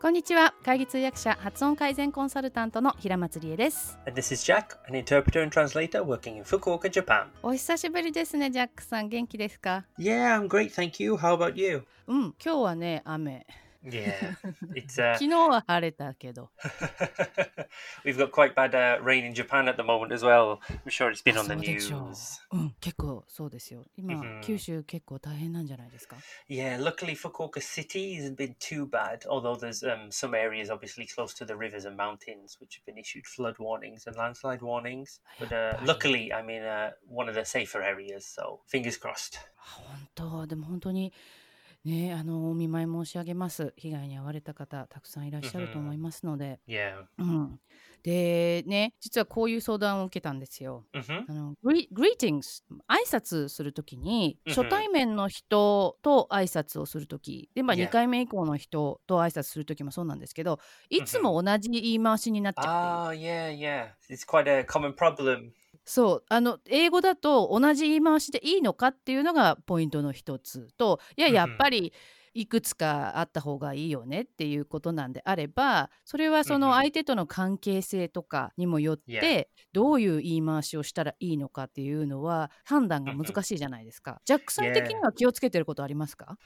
こんにちは会議通訳者発音改善コンサルタントの平松理恵です this is Jack, an interpreter and translator working in Fukuoka, Japan. お久しぶりですねジャックさん元気ですか Yeah, I'm great, thank you. How about you? うん今日はね雨 Yeah, it's uh, 昨日は晴れたけど we've got quite bad uh, rain in Japan at the moment as well. I'm sure it's been on そ the うでしょ news. ううん結構そうですよ今、うん九州結構大変なんじゃないですか Yeah, luckily Fukuoka city hasn't been too bad, although there's um, some areas obviously close to the rivers and mountains which have been issued flood warnings and landslide warnings. But uh, Yep. luckily, I'm in uh, one of the safer areas, so fingers crossed. あ本当でも本当に ねあのお見舞い申し上げます被害に遭われた方たくさんいらっしゃると思いますので、Yeah. うん、でね実はこういう相談を受けたんですよ。hmm あのグリ greetings 挨拶するときに初対面の人と挨拶をするときで、まあ、Yeah. 2回目以降の人と挨拶するときもそうなんですけどいつも同じ言い回しになっちゃうっていう Ah, yeah, yeah. It's quite a common problem. そうあの英語だと同じ言い回しでいいのかっていうのがポイントの一つといややっぱりいくつかあった方がいいよねっていうことなんであればそれはその相手との関係性とかにもよっ Yeah. てどういう言い回しをしたらいいのかっていうのは判断が難しいじゃないですか。ジャックさん的には気をつけてることありますか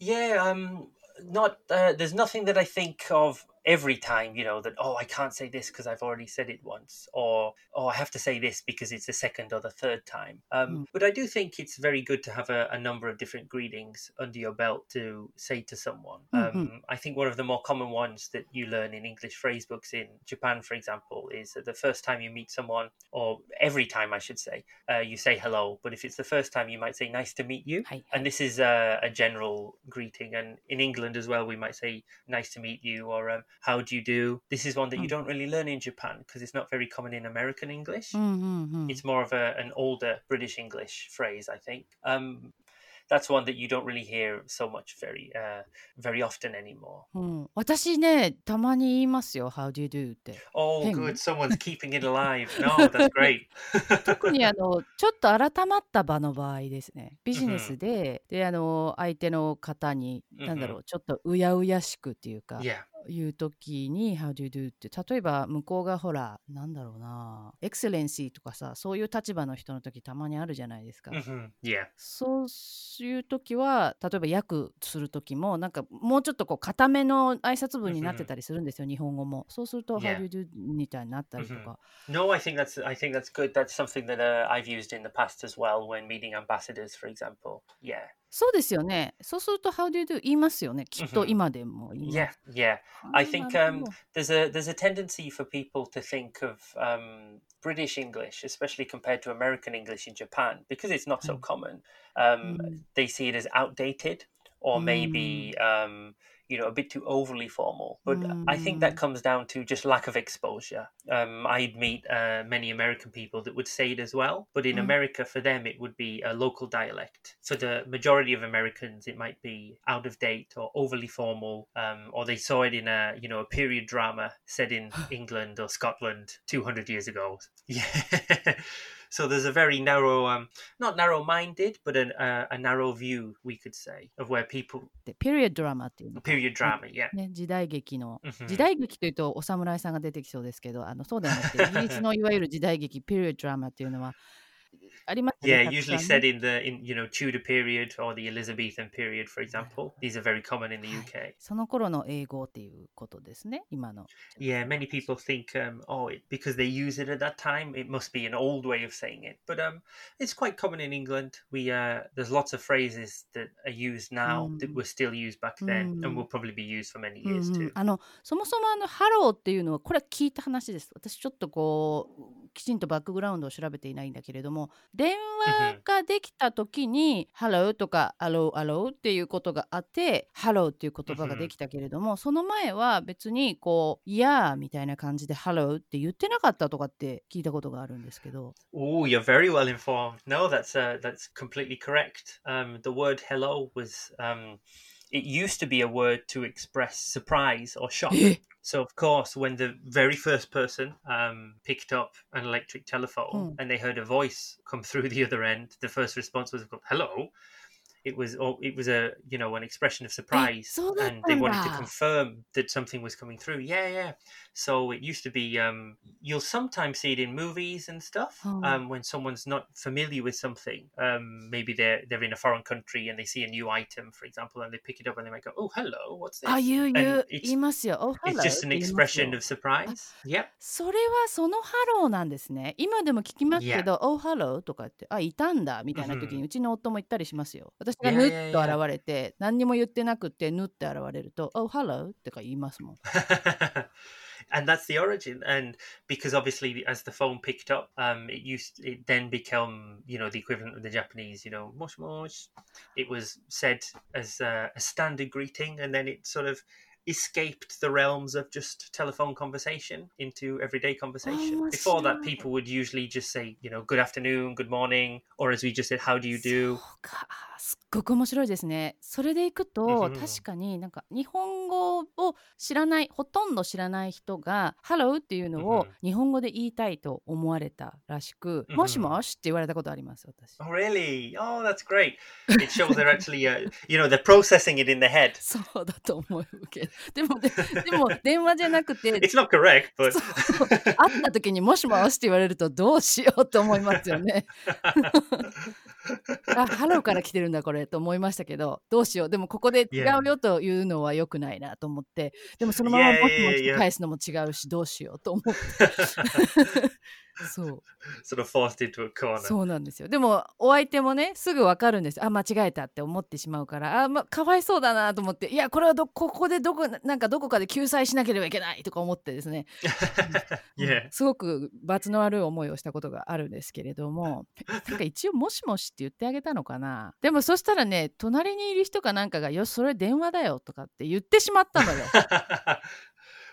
？Yeah, um, not uh, there's nothing that I think of every time, you know, that oh I can't say this because I've already said it once, or oh I have to say this because it's the second or the third time. Um, Mm. But I do think it's very good to have a, a number of different greetings under your belt to say to someone. Mhm. Um, I think one of the more common ones that you learn in English phrase books in Japan, for example, is that the first time you meet someone, or every time I should say, uh, you say hello. But if it's the first time, you might say nice to meet you. はい、And this is a, a general greeting. And in England as well, we might say, nice to meet you, or um, how do you do? This is one that you Mm. don't really learn in Japan because it's not very common in American English. うんうんうん It's more of a, an older British English phrase, I think. Um, that's one that you don't really hear so much very, uh, very often anymore. うん、私ねたまに言いますよ「How do you do?」って。 Oh, Hang good. on. Someone's keeping it alive. No, that's great. 特にあのちょっと改まった場の場合ですねビジネスで,、であの相手の方に、なんだろうちょっとうやうやしくっていうか yeah. 言う時に「How do you do?」って例えば向こうがほらなんだろうなエクセレンシーとかさそういう立場の人の時たまにあるじゃないですか。hmm Yeah. そういう時は例えば訳する時もなんかもうちょっとこう固めの挨拶文になってたりするんですよ、日本語も。そうすると「Yeah. How do you do?」みたいになったりとか。No, I think that's I think that's good. That's something that uh, I've used in the past as well when meeting ambassadors, for example. Yeah, そうですよね。そうすると、How do you do? 言いますよね。きっと Mhm. 今でも言いま yeah, す。 yeah. あー I think なる um, ほど there's a there's a tendency for people to think of um, British English, especially compared to American English in Japan, because it's not so Mm. common. Um, Mm. They see it as outdated or maybe um, you know a bit too overly formal. But I think that Mm. comes down to just lack of exposure. Um, I'd meet uh, many American people that would say it as well, but in Mm. America, for them, it would be a local dialect. For the majority of Americans, it might be out of date or overly formal, um, or they saw it in a you know a period drama set in England or Scotland 200 years ago. Yeah. So there's a very narrow, um, not narrow-minded, but an, uh, a narrow view, we could say, of where people で、ピリオドラマっていうのか period drama. Yeah. ね、時代劇の、 Mhm. 時代劇というとお侍さんが出てきそうですけど、あのそうではなくて、イギリスのいわゆる時代劇、ピリオドラマっていうのは ありますよ Yeah, ね。たく usually さん set ね in the in you know Tudor period or the Elizabethan period, for example. These are very common in the はい UK. その頃の英語っていうことですね、今の。 Yeah, many people think, um, oh, it, because they use it at that time, it must be an old way of saying it. But um, it's quite common in England. We uh, there's lots of phrases that are used now that Mm. were still used back then, Mm. and will probably be used for many うん years うん too. あのそもそもあのハローっていうのはこれは聞いた話です私ちょっとこう きちんとバックグラウンドを調べていないんだけれども電話ができた時に「ハロー」とか「アローアロー」っていうことがあって「ハロー」っていう言葉ができたけれどもその前は別にこう「いやー」みたいな感じで「ハロー」って言ってなかったとかって聞いたことがあるんですけど Oh, you're very well informed. No, that's uh, that's completely correct. Um, the word hello was um, it used to be a word to express surprise or shock. So of course, when the very first person um, picked up an electric telephone Hmm. and they heard a voice come through the other end, the first response was "hello," it was oh, it was a you know an expression of surprise, そうだったんだ。 and they wanted to confirm that something was coming through. Yeah, yeah. So it used to be um, you'll sometimes see it in movies and stuff Oh. um, when someone's not familiar with something. Um, maybe they're they're in a foreign country and they see a new item, for example, and they pick it up and they might go, "Oh, hello, what's this?" あ、言う言 And う。 it's- 言いますよ。Oh, hello It's just って an 言いますよ expression of surprise. Yep. それはそのハローなんですね。今でも聞きますけど、Oh, hello とか言って、あ、いたんだみたいな時に、うんうちの夫も言ったりしますよ。 私がぬっと現れて、何にも言ってなくて、ぬって現れると、Oh, hello! ってか言いますもん。and that's the origin and because obviously as the phone picked up um it used it then became you know the equivalent of the japanese you know moshi moshi it was said as a, a standard greeting and then it sort of escaped the realms of just telephone conversation into everyday conversation. Oh, Before that, people would usually just say, you know, good afternoon, good morning, or as we just said, how do you do? ごく面白いですね。それでいくと、確かになんか日本語を知らない、ほとんど知らない人が、ハローっていうのを日本語で言いたいと思われたらしく、もしもしって言われたことあります、私。oh really? Oh that's great it shows they're actually uh, you know they're processing it in their head そうだと思うけど。でも、ででも電話じゃなくて、it's not correct but 会った時にもしもしって言われるとどうしようと思いますよね。あ、ハローから来てるんだこれと思いましたけど、どうしよう。でもここで違うよというのは良くないなと思って、でもそのままもしも yeah, し yeah. 返すのも違うし、どうしようと思って。そう、sort of forced into a corner そうなんですよ。でもお相手もね、すぐわかるんですよ。あ、間違えたって思ってしまうから、あ、ま、かわいそうだなと思って、いや、これはどここでどこなんかどこかで救済しなければいけないとか思ってですね。うん yeah すごく罰の悪い思いをしたことがあるんですけれども なんか一応「もしもし」って言ってあげたのかなでもそしたらね隣にいる人かなんかが「よしそれ電話だよ」とかって言ってしまったのよ。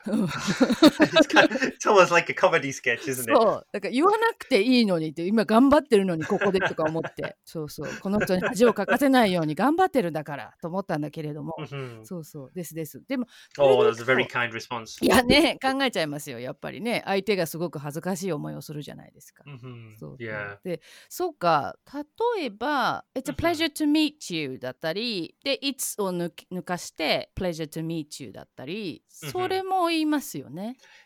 うん it's, almost like a comedy sketch, isn't it? そうだから言わなくていいのにって今頑張ってるのにここでとか思って そうそうこの人に恥をかかせないように頑張ってるんだからと思ったんだけれども Mhm. そうそうですですでも Oh, そ that's れ a で very kind response. いやね考えちゃいますよやっぱりね相手がすごく恥ずかしい思いをするじゃないですか。Mhm. そうそう Yeah. でそうか例えば「It's a うん pleasure to meet you」だったりで「It's」を抜かして「pleasure to meet you」だったりうんそれも言いますよね。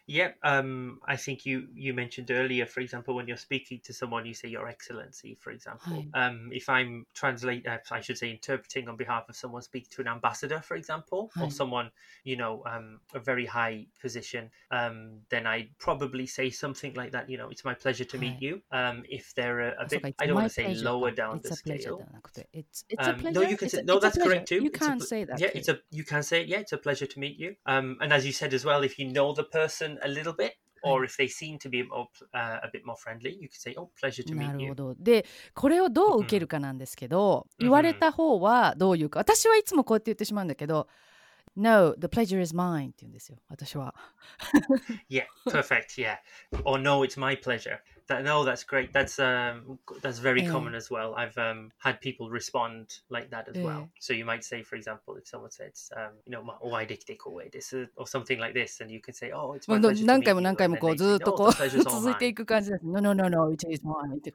Yeah, um, I think you you mentioned earlier, for example, when you're speaking to someone, you say Your Excellency, for example. Um, if I'm translate, uh, I should say interpreting on behalf of someone speaking to an ambassador, for example, or someone you know um, a very high position, um, then I'd probably say something like that. You know, it's my pleasure to meet you. if they're a, a bit, I don't want to say pleasure, lower down the scale. It's, a pleasure. No, you can say, no, that's correct too. You can't say that. Yeah, it's a you can say yeah, it's a pleasure to meet you. and as you said as well if you know the person a little bit, or if they seem to be more, pl- uh, a bit more friendly, you could say, "Oh, pleasure to な meet る you." ほど。でこれをどう受けるかなんですけど、言われた方はどういうか私はいつもこうやって言ってしまうんだけど「No, the pleasure is mine」って言うんですよ私は。 Yeah, perfect. Yeah, or no, it's my pleasure. That no, that's great. That's um, that's very Yeah. common as well. I've um had people respond like that as Yeah. well. So you might say, for example, if someone says, um, you know, "お会いできて光栄です," or something like this, and you can say, "Oh, it's も my う pleasure to 何 meet 回も you," 何回 and も then こう they ず say, っと "No, こ the う pleasure's all 続いて mine." いく感じです。No, no, no, no, it is mine って。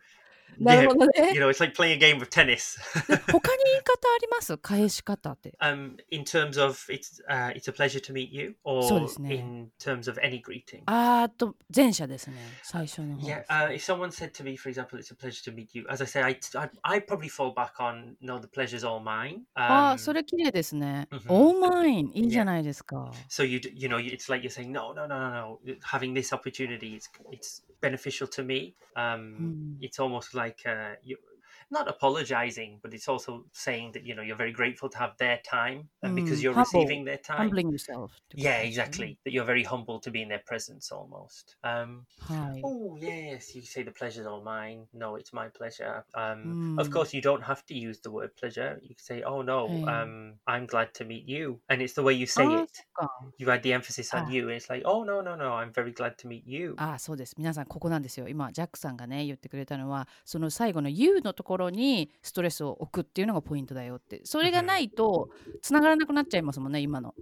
なるほど Yeah, ね you。know, it's like playing a game of tennis. で他に言い方あります返し方って。 um, in terms of it's uh, it's a pleasure to meet you, or そうですね。 in terms of any greeting. あーっと前者ですね最初の方 Yeah, です。 uh, if someone said to me, for example, it's a pleasure to meet you, as I say, I I I probably fall back on no, the pleasure's all mine. あ Um, ーそれ綺麗ですね。うん All mine いいじゃないですか。 so you d- you know it's like you're saying no no no no no having this opportunity it's it's beneficial to me. Um, Hmm. it's almost like uh, you Not apologizing, but it's also saying that you know you're very grateful to have their time, and because Mm, you're humble. receiving their time, Humbling yourself ってこと yeah, ですよね exactly. That you're very humble to be in their presence almost. Um, はい。 oh yes, you say the pleasure's all mine. No, it's my pleasure. Um, Of Mm. course, you don't have to use the word pleasure. You can say, oh no, Hey. um, I'm glad to meet you, and it's the way you あ say ー it. そっか。 You add the emphasis on Ah. you, and it's like, oh no, no, no, I'm very glad to meet you. あーそうです皆さんここなんですよ今ジャックさんがね言ってくれたのはその最後の「You」のところ ろにストレスを置くっていうのがポイントだよってそれがないとつながらなくなっちゃいますもんね今の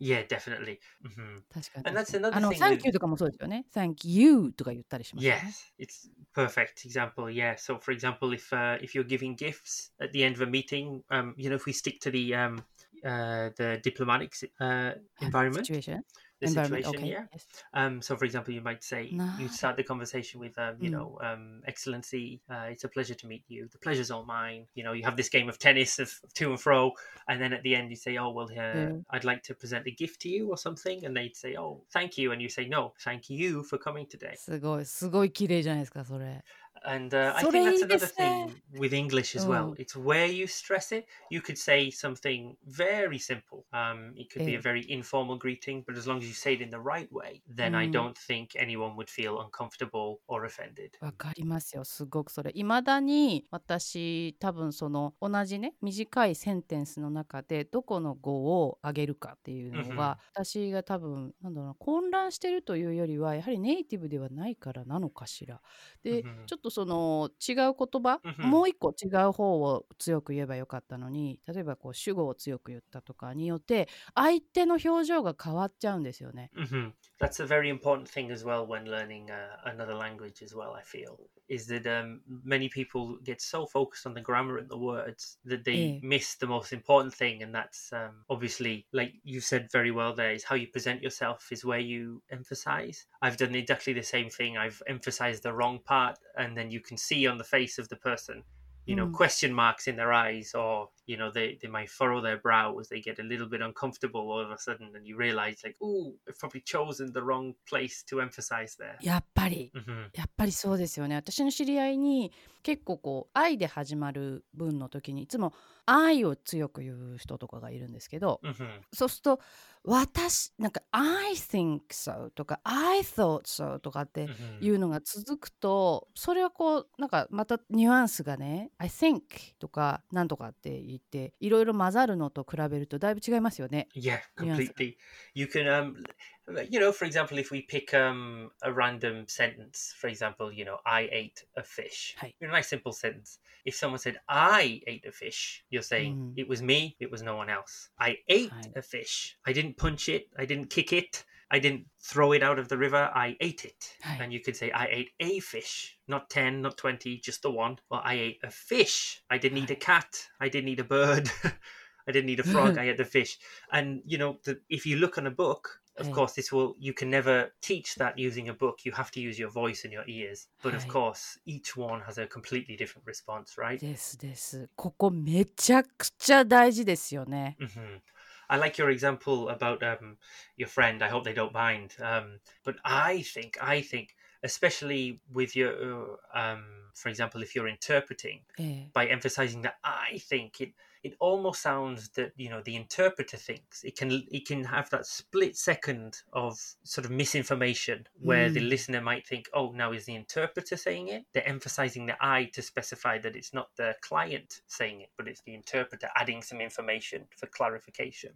Yeah, definitely. hmm 確かにあの「thing Thank you」とかもそうですよね「Thank you」とか言ったりしますよね Yes, it's perfect example yeah so for example if uh, if you're giving gifts at the end of a meeting um you know if we stick to the um uh the diplomatic uh environment situation the environment situation okay yeah yes. um so for example you might say you Nice. start the conversation with um you Mm. know um excellency uh, it's a pleasure to meet you the pleasure's all mine you know you have this game of tennis of, of to and fro and then at the end you say oh well uh, Yeah. i'd like to present a gift to you or something and they'd say oh thank you and you say no thank you for coming today すごいすごい綺麗じゃないですかそれ And uh, I think that's another thing with English as well. Oh. It's where you stress it. You could say something very simple. Um, it could be Eh. a very informal greeting, but as long as you say it in the right way, then I Mm. don't think anyone would feel uncomfortable or offended. わかりますよすごくそれいまだに私多分その同じね短いセンテンスの中でどこの語を上げるかっていうのが、私が多分なんだろうな混乱してるというよりはやはりネイティブではないからなのかしら。で、ちょっとその違う言葉、うんうんもう一個違う方を強く言えばよかったのに例えばこう主語を強く言ったとかによって相手の表情が変わっちゃうんですよね。hmm That's a very important thing as well when learning uh, another language as well. I feel is that um, many people get so focused on the grammar and the words that they Yeah. miss the most important thing, and that's um, obviously, like you said very well, there is how you present yourself is where you emphasize. I've done exactly the same thing. I've emphasized the wrong part, and then you can see on the face of the person You know, Mm. question marks in their eyes, or you know, they, they might furrow their brow as they get a little bit uncomfortable all of a sudden, and you realize, like, oh, I've probably chosen the wrong place to emphasize there. やっぱり hmm やっぱりそうですよね私の知り合いに結構こう「愛」で始まる文の時にいつも「 愛」を強く言う人とかがいるんですけど hmm そうすると「私」なんか「I think so」とか「I thought so」とかって hmm いうのが続くとそれはこうなんかまたニュアンスがね「I think」とか「なんとか」って言っていろいろ混ざるのと比べるとだいぶ違いますよね。Yeah, completely. You can, um, you know, for example, if we pick um a random sentence, for example, you know, I ate a fish. Hi. A nice simple sentence. If someone said I ate a fish, you're saying Mm. it was me, it was no one else. I ate a fish. I didn't punch it. I didn't kick it. I didn't throw it out of the river. I ate it. Hi. And you could say I ate a fish, not 10, not 20, just the one. Or I ate a fish. I didn't eat a cat. I didn't eat a bird. I didn't eat a frog. I ate the fish and you know the, if you look on a book of Hey. course this will you can never teach that using a book you have to use your voice and your ears but of Hey. course each one has a completely different response right ですです。ここめちゃくちゃ大事ですよね。 hmm I like your example about um, your friend. I hope they don't mind. Um, but I think, I think, especially with your, uh, um, for example, if you're interpreting, ええ by emphasizing that I think it it almost sounds that you know the interpreter thinks it can it can have that split second of sort of misinformation where the Mm. listener might think oh now is the interpreter saying it they're emphasizing the I to specify that it's not the client saying it but it's the interpreter adding some information for clarification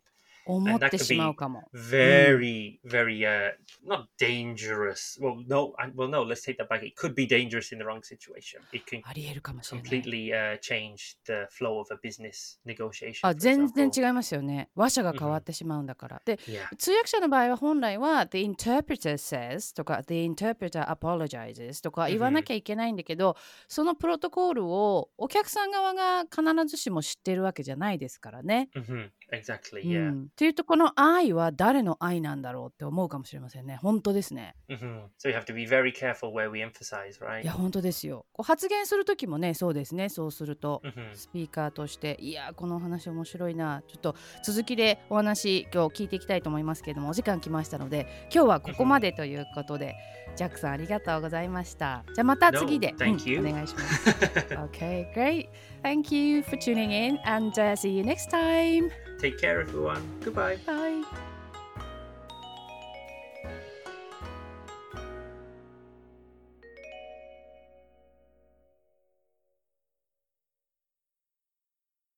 思ってしまうかも。very very uh not dangerous well no I- well no let's take that back it could be dangerous in the wrong situation it can ありえるかもしれない。completely uh, change the flow of a business negotiation. あ全然.違いますよね。話者が変わってしまうんだから。で Yeah. 通訳者の場合は本来は The interpreter says とか The interpreter apologizes とか言わなきゃいけないんだけど、そのプロトコールをお客さん側が必ずしも知ってるわけじゃないですからね。hmm Exactly. う Yeah. ん、っていうとこの愛は誰の愛なんだろうって思うかもしれませんね。本当ですね。hmm So you have to be very careful where we emphasize, い?や本当ですよ。こう発言する時もねそうですね。そうすると。hmm スピーカーとしていやこのお話面白いなちょっと続きでお話今日聞いていきたいと思いますけれどもお時間来ましたので今日はここまでということでジャックさんありがとうございましたじゃあまた次で、No. うんお願いします Okay great Thank you for tuning in and、uh, see you next time Take care, everyone. Goodbye. Bye